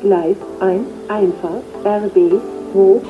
Gleis 1, Einfahrt, RB, hoch.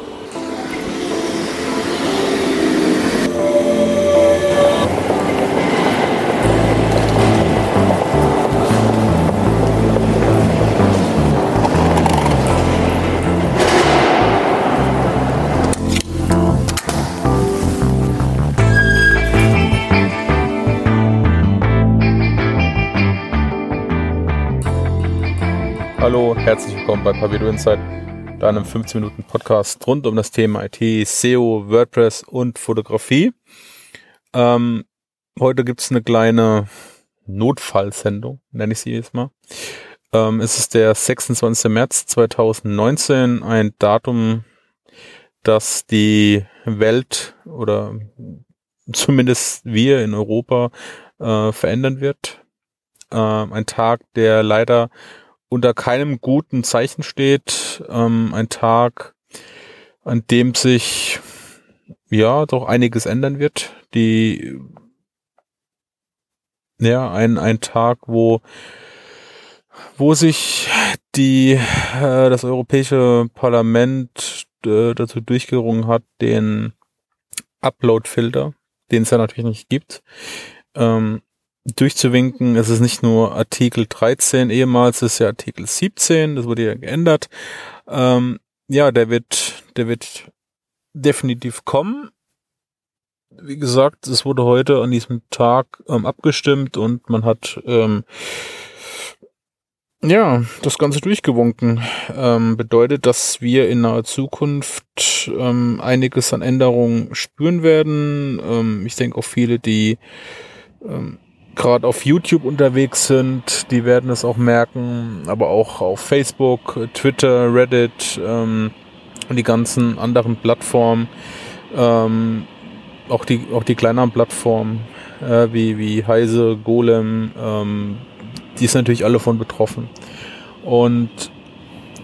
Hallo, herzlich willkommen bei Pavido Insight, deinem 15 Minuten Podcast rund um das Thema IT, SEO, WordPress und Fotografie. Ähm, heute gibt es eine kleine Notfallsendung, nenne ich sie jetzt mal. Ähm, es ist der 26. März 2019, ein Datum, das die Welt oder zumindest wir in Europa äh, verändern wird. Äh, ein Tag, der leider unter keinem guten Zeichen steht. Ähm, ein Tag, an dem sich ja doch einiges ändern wird. Die ja ein ein Tag, wo wo sich die äh, das Europäische Parlament äh, dazu durchgerungen hat, den Upload-Filter, den es ja natürlich nicht gibt, ähm, durchzuwinken. Es ist nicht nur Artikel 13 ehemals, ist ja Artikel 17, das wurde ja geändert. Ähm, ja, der wird, der wird definitiv kommen. Wie gesagt, es wurde heute an diesem Tag ähm, abgestimmt und man hat ähm, ja das Ganze durchgewunken. Ähm, bedeutet, dass wir in naher Zukunft ähm, einiges an Änderungen spüren werden. Ähm, ich denke auch viele, die ähm, gerade auf YouTube unterwegs sind, die werden es auch merken, aber auch auf Facebook, Twitter, Reddit ähm, und die ganzen anderen Plattformen, ähm, auch die auch die kleineren Plattformen äh, wie wie Heise, Golem, ähm, die sind natürlich alle von betroffen. Und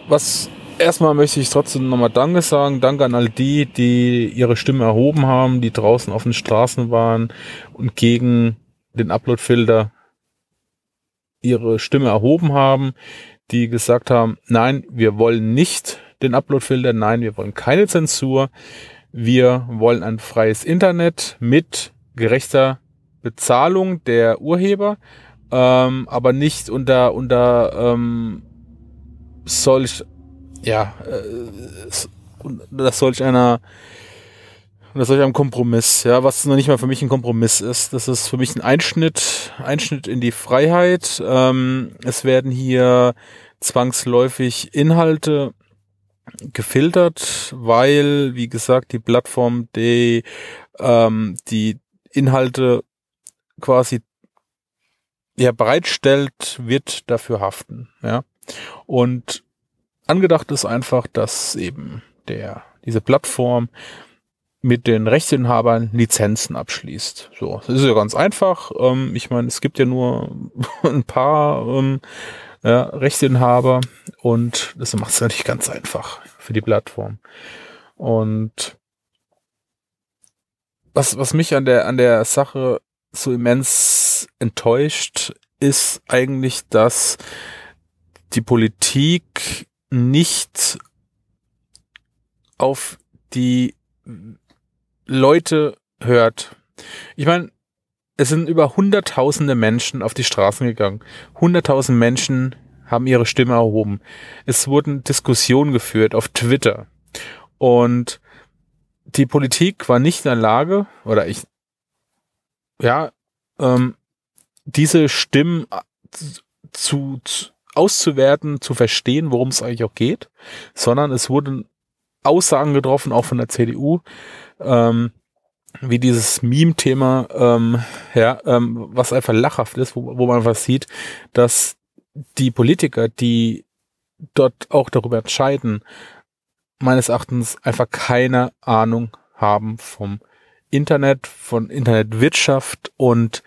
was erstmal möchte ich trotzdem nochmal Danke sagen. Danke an all die, die ihre Stimme erhoben haben, die draußen auf den Straßen waren und gegen den Upload-Filter ihre Stimme erhoben haben, die gesagt haben, nein, wir wollen nicht den Upload-Filter, nein, wir wollen keine Zensur, wir wollen ein freies Internet mit gerechter Bezahlung der Urheber, ähm, aber nicht unter unter ähm, solch ja äh, unter solch einer und das ist ein Kompromiss, ja, was noch nicht mal für mich ein Kompromiss ist. Das ist für mich ein Einschnitt, Einschnitt in die Freiheit. Ähm, es werden hier zwangsläufig Inhalte gefiltert, weil, wie gesagt, die Plattform die, ähm, die Inhalte quasi ja, bereitstellt, wird dafür haften, ja. Und angedacht ist einfach, dass eben der, diese Plattform mit den Rechteinhabern Lizenzen abschließt. So, das ist ja ganz einfach. Ähm, ich meine, es gibt ja nur ein paar ähm, ja, Rechteinhaber und das macht es natürlich ganz einfach für die Plattform. Und was, was mich an der, an der Sache so immens enttäuscht, ist eigentlich, dass die Politik nicht auf die Leute hört. Ich meine, es sind über hunderttausende Menschen auf die Straßen gegangen. Hunderttausend Menschen haben ihre Stimme erhoben. Es wurden Diskussionen geführt auf Twitter. Und die Politik war nicht in der Lage, oder ich, ja, ähm, diese Stimmen zu, zu auszuwerten, zu verstehen, worum es eigentlich auch geht, sondern es wurden Aussagen getroffen, auch von der CDU, ähm, wie dieses Meme-Thema, ähm, ja, ähm, was einfach lachhaft ist, wo, wo man was sieht, dass die Politiker, die dort auch darüber entscheiden, meines Erachtens einfach keine Ahnung haben vom Internet, von Internetwirtschaft und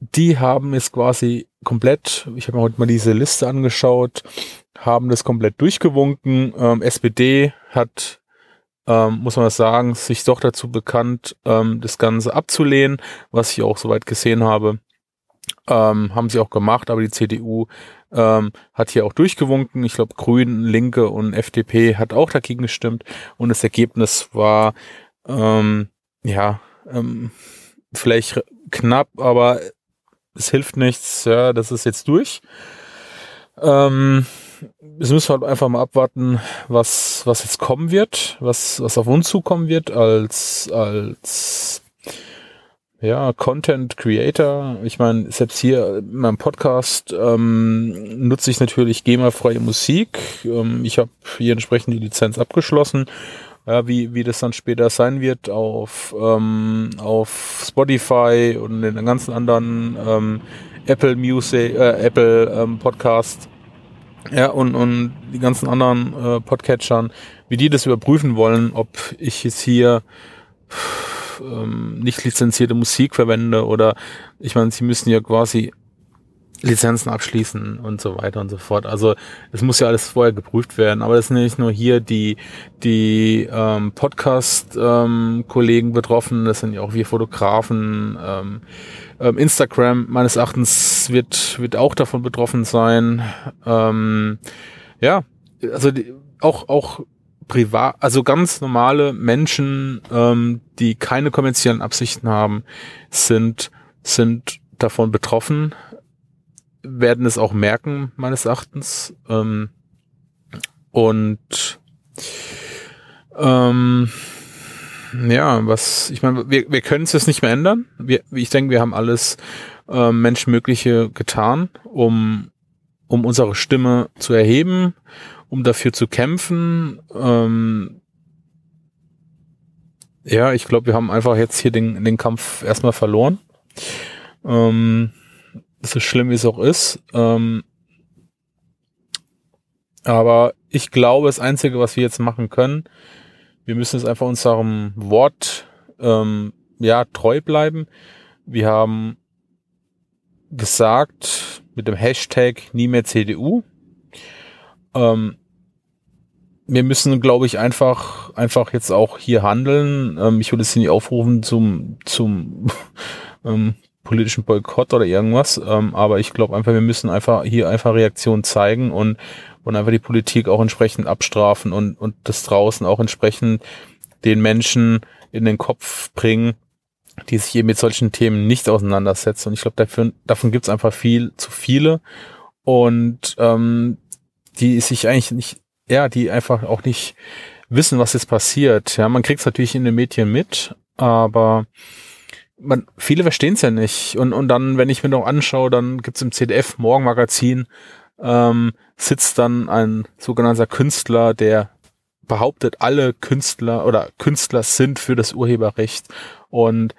die haben es quasi komplett, ich habe mir heute mal diese Liste angeschaut, haben das komplett durchgewunken. Ähm, SPD hat ähm, muss man sagen, sich doch dazu bekannt, ähm, das Ganze abzulehnen, was ich auch soweit gesehen habe. Ähm, haben sie auch gemacht, aber die CDU ähm, hat hier auch durchgewunken. Ich glaube, Grünen, Linke und FDP hat auch dagegen gestimmt. Und das Ergebnis war, ähm, ja, ähm, vielleicht knapp, aber es hilft nichts. Ja, das ist jetzt durch. Ähm, es müssen wir halt einfach mal abwarten, was, was jetzt kommen wird, was, was auf uns zukommen wird als, als ja, Content Creator. Ich meine, selbst hier in meinem Podcast ähm, nutze ich natürlich GEMA-freie Musik. Ähm, ich habe hier entsprechend die Lizenz abgeschlossen. Ja, wie, wie das dann später sein wird auf, ähm, auf Spotify und den ganzen anderen ähm, Apple Music, äh, Apple ähm, Podcast ja, und, und die ganzen anderen äh, Podcatchern, wie die das überprüfen wollen, ob ich jetzt hier ähm, nicht lizenzierte Musik verwende oder ich meine, sie müssen ja quasi Lizenzen abschließen und so weiter und so fort. Also es muss ja alles vorher geprüft werden. Aber das sind nicht nur hier die, die ähm, Podcast-Kollegen ähm, betroffen, das sind ja auch wir Fotografen. Ähm, ähm, Instagram meines Erachtens wird, wird auch davon betroffen sein. Ähm, ja, also die, auch, auch privat, also ganz normale Menschen, ähm, die keine kommerziellen Absichten haben, sind, sind davon betroffen werden es auch merken, meines Erachtens. Ähm, und ähm, ja, was, ich meine, wir, wir können es jetzt nicht mehr ändern. Wir, ich denke, wir haben alles äh, Menschenmögliche getan, um, um unsere Stimme zu erheben, um dafür zu kämpfen. Ähm, ja, ich glaube, wir haben einfach jetzt hier den, den Kampf erstmal verloren. Ähm, so schlimm wie es auch ist. Ähm, aber ich glaube, das Einzige, was wir jetzt machen können, wir müssen jetzt einfach unserem Wort ähm, ja treu bleiben. Wir haben gesagt mit dem Hashtag nie mehr CDU. Ähm, wir müssen, glaube ich, einfach einfach jetzt auch hier handeln. Ähm, ich würde es nicht aufrufen zum zum ähm, politischen Boykott oder irgendwas. Ähm, aber ich glaube einfach, wir müssen einfach hier einfach Reaktion zeigen und, und einfach die Politik auch entsprechend abstrafen und, und das draußen auch entsprechend den Menschen in den Kopf bringen, die sich eben mit solchen Themen nicht auseinandersetzen. Und ich glaube, dafür, davon gibt es einfach viel zu viele und ähm, die sich eigentlich nicht, ja, die einfach auch nicht wissen, was jetzt passiert. Ja, man kriegt es natürlich in den Medien mit, aber man, viele verstehen es ja nicht. Und, und dann, wenn ich mir noch anschaue, dann gibt's im CDF Morgenmagazin, ähm, sitzt dann ein sogenannter Künstler, der behauptet, alle Künstler oder Künstler sind für das Urheberrecht und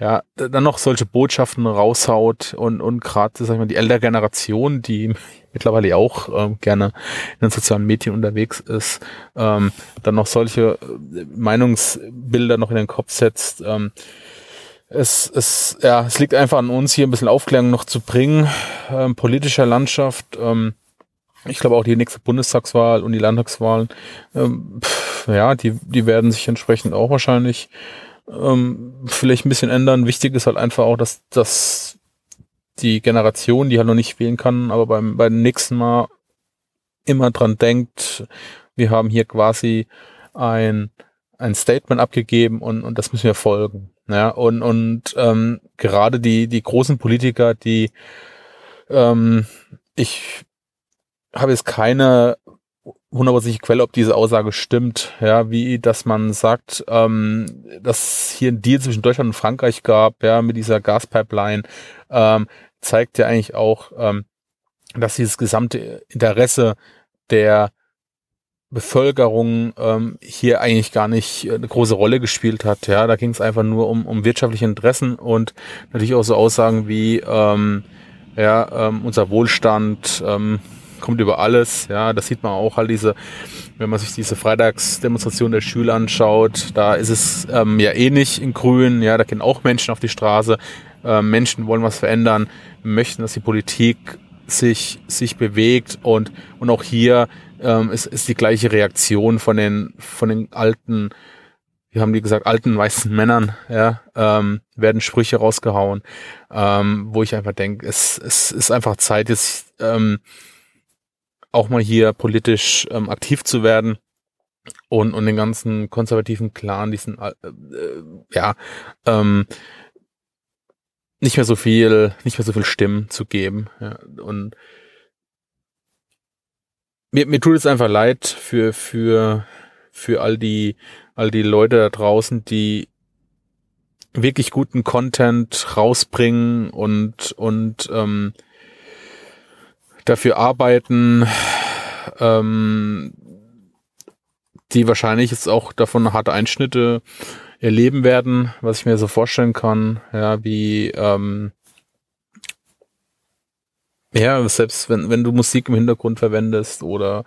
ja, dann noch solche Botschaften raushaut und, und gerade, sag ich mal, die ältere Generation, die mittlerweile auch ähm, gerne in den sozialen Medien unterwegs ist, ähm, dann noch solche äh, Meinungsbilder noch in den Kopf setzt, ähm, es, es, ja, es liegt einfach an uns, hier ein bisschen Aufklärung noch zu bringen, ähm, politischer Landschaft. Ähm, ich glaube auch die nächste Bundestagswahl und die Landtagswahlen, ähm, pff, ja, die, die werden sich entsprechend auch wahrscheinlich ähm, vielleicht ein bisschen ändern. Wichtig ist halt einfach auch, dass, dass die Generation, die halt noch nicht wählen kann, aber beim, beim nächsten Mal immer dran denkt, wir haben hier quasi ein, ein Statement abgegeben und, und das müssen wir folgen. Ja, und, und ähm, gerade die, die großen Politiker, die ähm, ich habe jetzt keine hundertprozentige Quelle, ob diese Aussage stimmt, ja, wie dass man sagt, ähm, dass hier ein Deal zwischen Deutschland und Frankreich gab, ja, mit dieser Gaspipeline, ähm, zeigt ja eigentlich auch, ähm, dass dieses gesamte Interesse der Bevölkerung ähm, hier eigentlich gar nicht eine große Rolle gespielt hat. Ja, da ging es einfach nur um, um wirtschaftliche Interessen und natürlich auch so Aussagen wie ähm, ja, ähm, unser Wohlstand ähm, kommt über alles. Ja, das sieht man auch halt diese, wenn man sich diese Freitagsdemonstration der Schüler anschaut, da ist es ähm, ja eh nicht in Grün. Ja, da gehen auch Menschen auf die Straße. Ähm, Menschen wollen was verändern, möchten, dass die Politik sich sich bewegt und und auch hier ähm, ist, ist die gleiche Reaktion von den, von den alten wie haben die gesagt, alten weißen Männern, ja, ähm, werden Sprüche rausgehauen, ähm, wo ich einfach denke, es, es ist einfach Zeit, jetzt ähm, auch mal hier politisch ähm, aktiv zu werden und, und den ganzen konservativen Clan, diesen, äh, äh, ja, ähm, nicht mehr so viel, nicht mehr so viel Stimmen zu geben. Ja, und mir, mir tut es einfach leid für, für, für all die, all die Leute da draußen, die wirklich guten Content rausbringen und, und ähm, dafür arbeiten, ähm, die wahrscheinlich jetzt auch davon harte Einschnitte erleben werden, was ich mir so vorstellen kann, ja, wie ähm, ja, selbst wenn, wenn du Musik im Hintergrund verwendest oder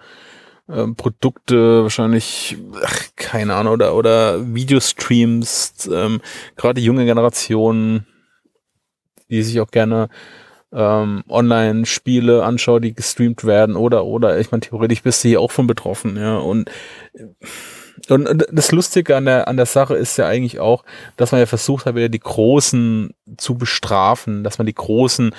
ähm, Produkte wahrscheinlich, ach, keine Ahnung, oder, oder Videostreams, ähm, gerade junge Generationen, die sich auch gerne ähm, Online-Spiele anschaut, die gestreamt werden oder, oder, ich meine, theoretisch bist du hier auch von betroffen, ja, und und das Lustige an der, an der Sache ist ja eigentlich auch, dass man ja versucht hat, wieder die Großen zu bestrafen, dass man die Großen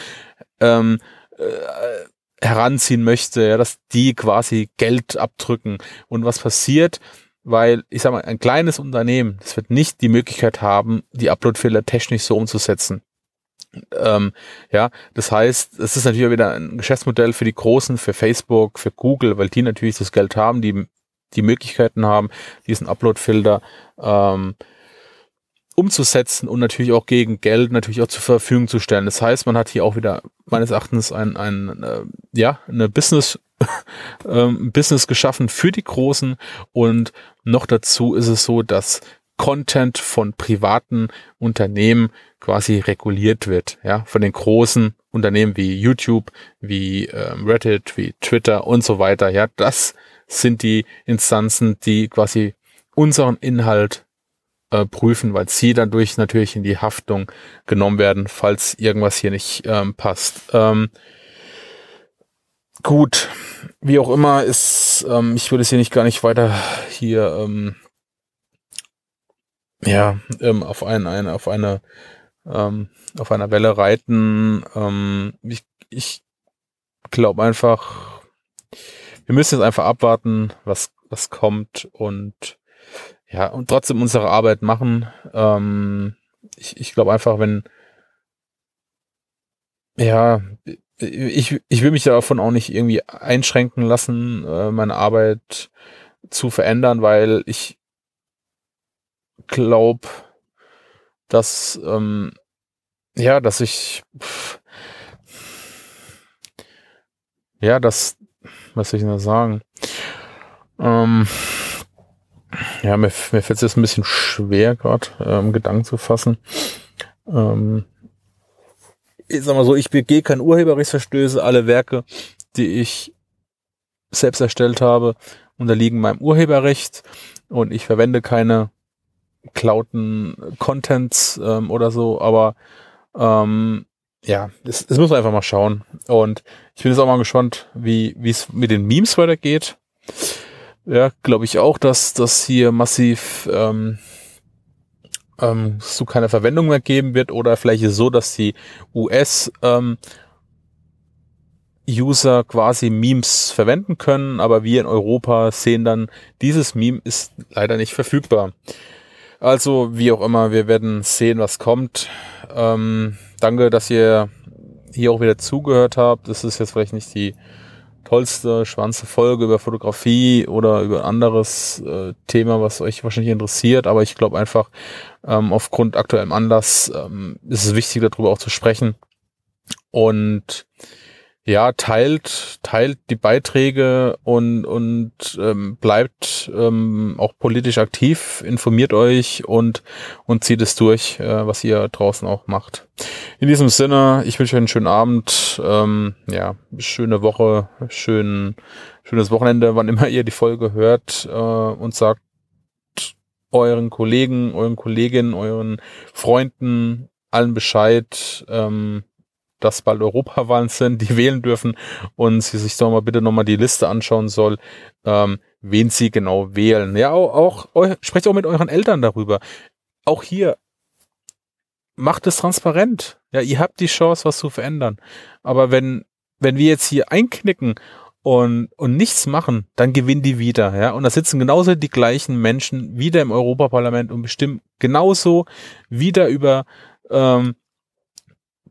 ähm, äh, heranziehen möchte, ja, dass die quasi Geld abdrücken. Und was passiert, weil ich sag mal, ein kleines Unternehmen, das wird nicht die Möglichkeit haben, die Uploadfehler technisch so umzusetzen. Ähm, ja, das heißt, es ist natürlich wieder ein Geschäftsmodell für die Großen, für Facebook, für Google, weil die natürlich das Geld haben, die die Möglichkeiten haben, diesen Upload-Filter ähm, umzusetzen und natürlich auch gegen Geld natürlich auch zur Verfügung zu stellen. Das heißt, man hat hier auch wieder meines Erachtens ein, ein äh, ja, eine Business, ähm, Business geschaffen für die Großen und noch dazu ist es so, dass Content von privaten Unternehmen quasi reguliert wird, ja, von den großen Unternehmen wie YouTube, wie ähm, Reddit, wie Twitter und so weiter. Ja, das sind die Instanzen, die quasi unseren Inhalt äh, prüfen, weil sie dadurch natürlich in die Haftung genommen werden, falls irgendwas hier nicht ähm, passt. Ähm, gut, wie auch immer ist, ähm, ich würde es hier nicht gar nicht weiter hier ähm, ja ähm, auf ein, ein auf eine ähm, auf einer Welle reiten. Ähm, ich ich glaube einfach, wir müssen jetzt einfach abwarten, was was kommt und ja, und trotzdem unsere Arbeit machen. Ähm, ich ich glaube einfach, wenn, ja, ich, ich will mich davon auch nicht irgendwie einschränken lassen, äh, meine Arbeit zu verändern, weil ich glaube, dass, ähm, ja, dass ich, pff, ja, das, was soll ich denn da sagen? Ähm, ja, mir, mir fällt es jetzt ein bisschen schwer, gerade ähm, Gedanken zu fassen. Ähm, ich sag mal so, ich begehe keine Urheberrechtsverstöße. Alle Werke, die ich selbst erstellt habe, unterliegen meinem Urheberrecht und ich verwende keine klauten Contents ähm, oder so, aber ähm, ja, das, das muss man einfach mal schauen. Und ich bin jetzt auch mal gespannt, wie wie es mit den Memes weitergeht. Ja, glaube ich auch, dass das hier massiv ähm, ähm, zu keiner Verwendung mehr geben wird oder vielleicht so, dass die US ähm, User quasi Memes verwenden können, aber wir in Europa sehen dann, dieses Meme ist leider nicht verfügbar. Also, wie auch immer, wir werden sehen, was kommt. Ähm, danke, dass ihr hier auch wieder zugehört habt. Das ist jetzt vielleicht nicht die tollste, schwanze Folge über Fotografie oder über anderes äh, Thema, was euch wahrscheinlich interessiert. Aber ich glaube einfach, ähm, aufgrund aktuellem Anlass ähm, ist es wichtig, darüber auch zu sprechen. Und ja, teilt, teilt die Beiträge und, und ähm, bleibt ähm, auch politisch aktiv, informiert euch und, und zieht es durch, äh, was ihr draußen auch macht. In diesem Sinne, ich wünsche euch einen schönen Abend, ähm, ja, schöne Woche, schön, schönes Wochenende, wann immer ihr die Folge hört äh, und sagt euren Kollegen, euren Kolleginnen, euren Freunden allen Bescheid. Ähm, dass bald Europawahlen sind, die wählen dürfen und sie sich doch mal bitte nochmal die Liste anschauen soll, ähm, wen sie genau wählen. Ja, auch, auch sprecht auch mit euren Eltern darüber. Auch hier macht es transparent. Ja, ihr habt die Chance, was zu verändern. Aber wenn, wenn wir jetzt hier einknicken und, und nichts machen, dann gewinnen die wieder. Ja, und da sitzen genauso die gleichen Menschen wieder im Europaparlament und bestimmen genauso wieder über ähm,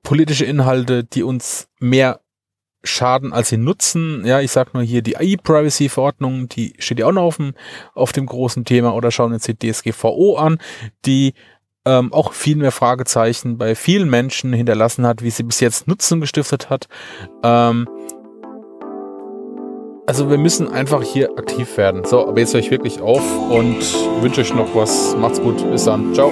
politische Inhalte, die uns mehr schaden, als sie nutzen. Ja, ich sag nur hier die E-Privacy-Verordnung, die steht ja auch noch auf dem, auf dem großen Thema oder schauen uns die DSGVO an, die ähm, auch viel mehr Fragezeichen bei vielen Menschen hinterlassen hat, wie sie bis jetzt Nutzen gestiftet hat. Ähm, also wir müssen einfach hier aktiv werden. So, aber jetzt höre ich wirklich auf und wünsche euch noch was. Macht's gut. Bis dann. Ciao.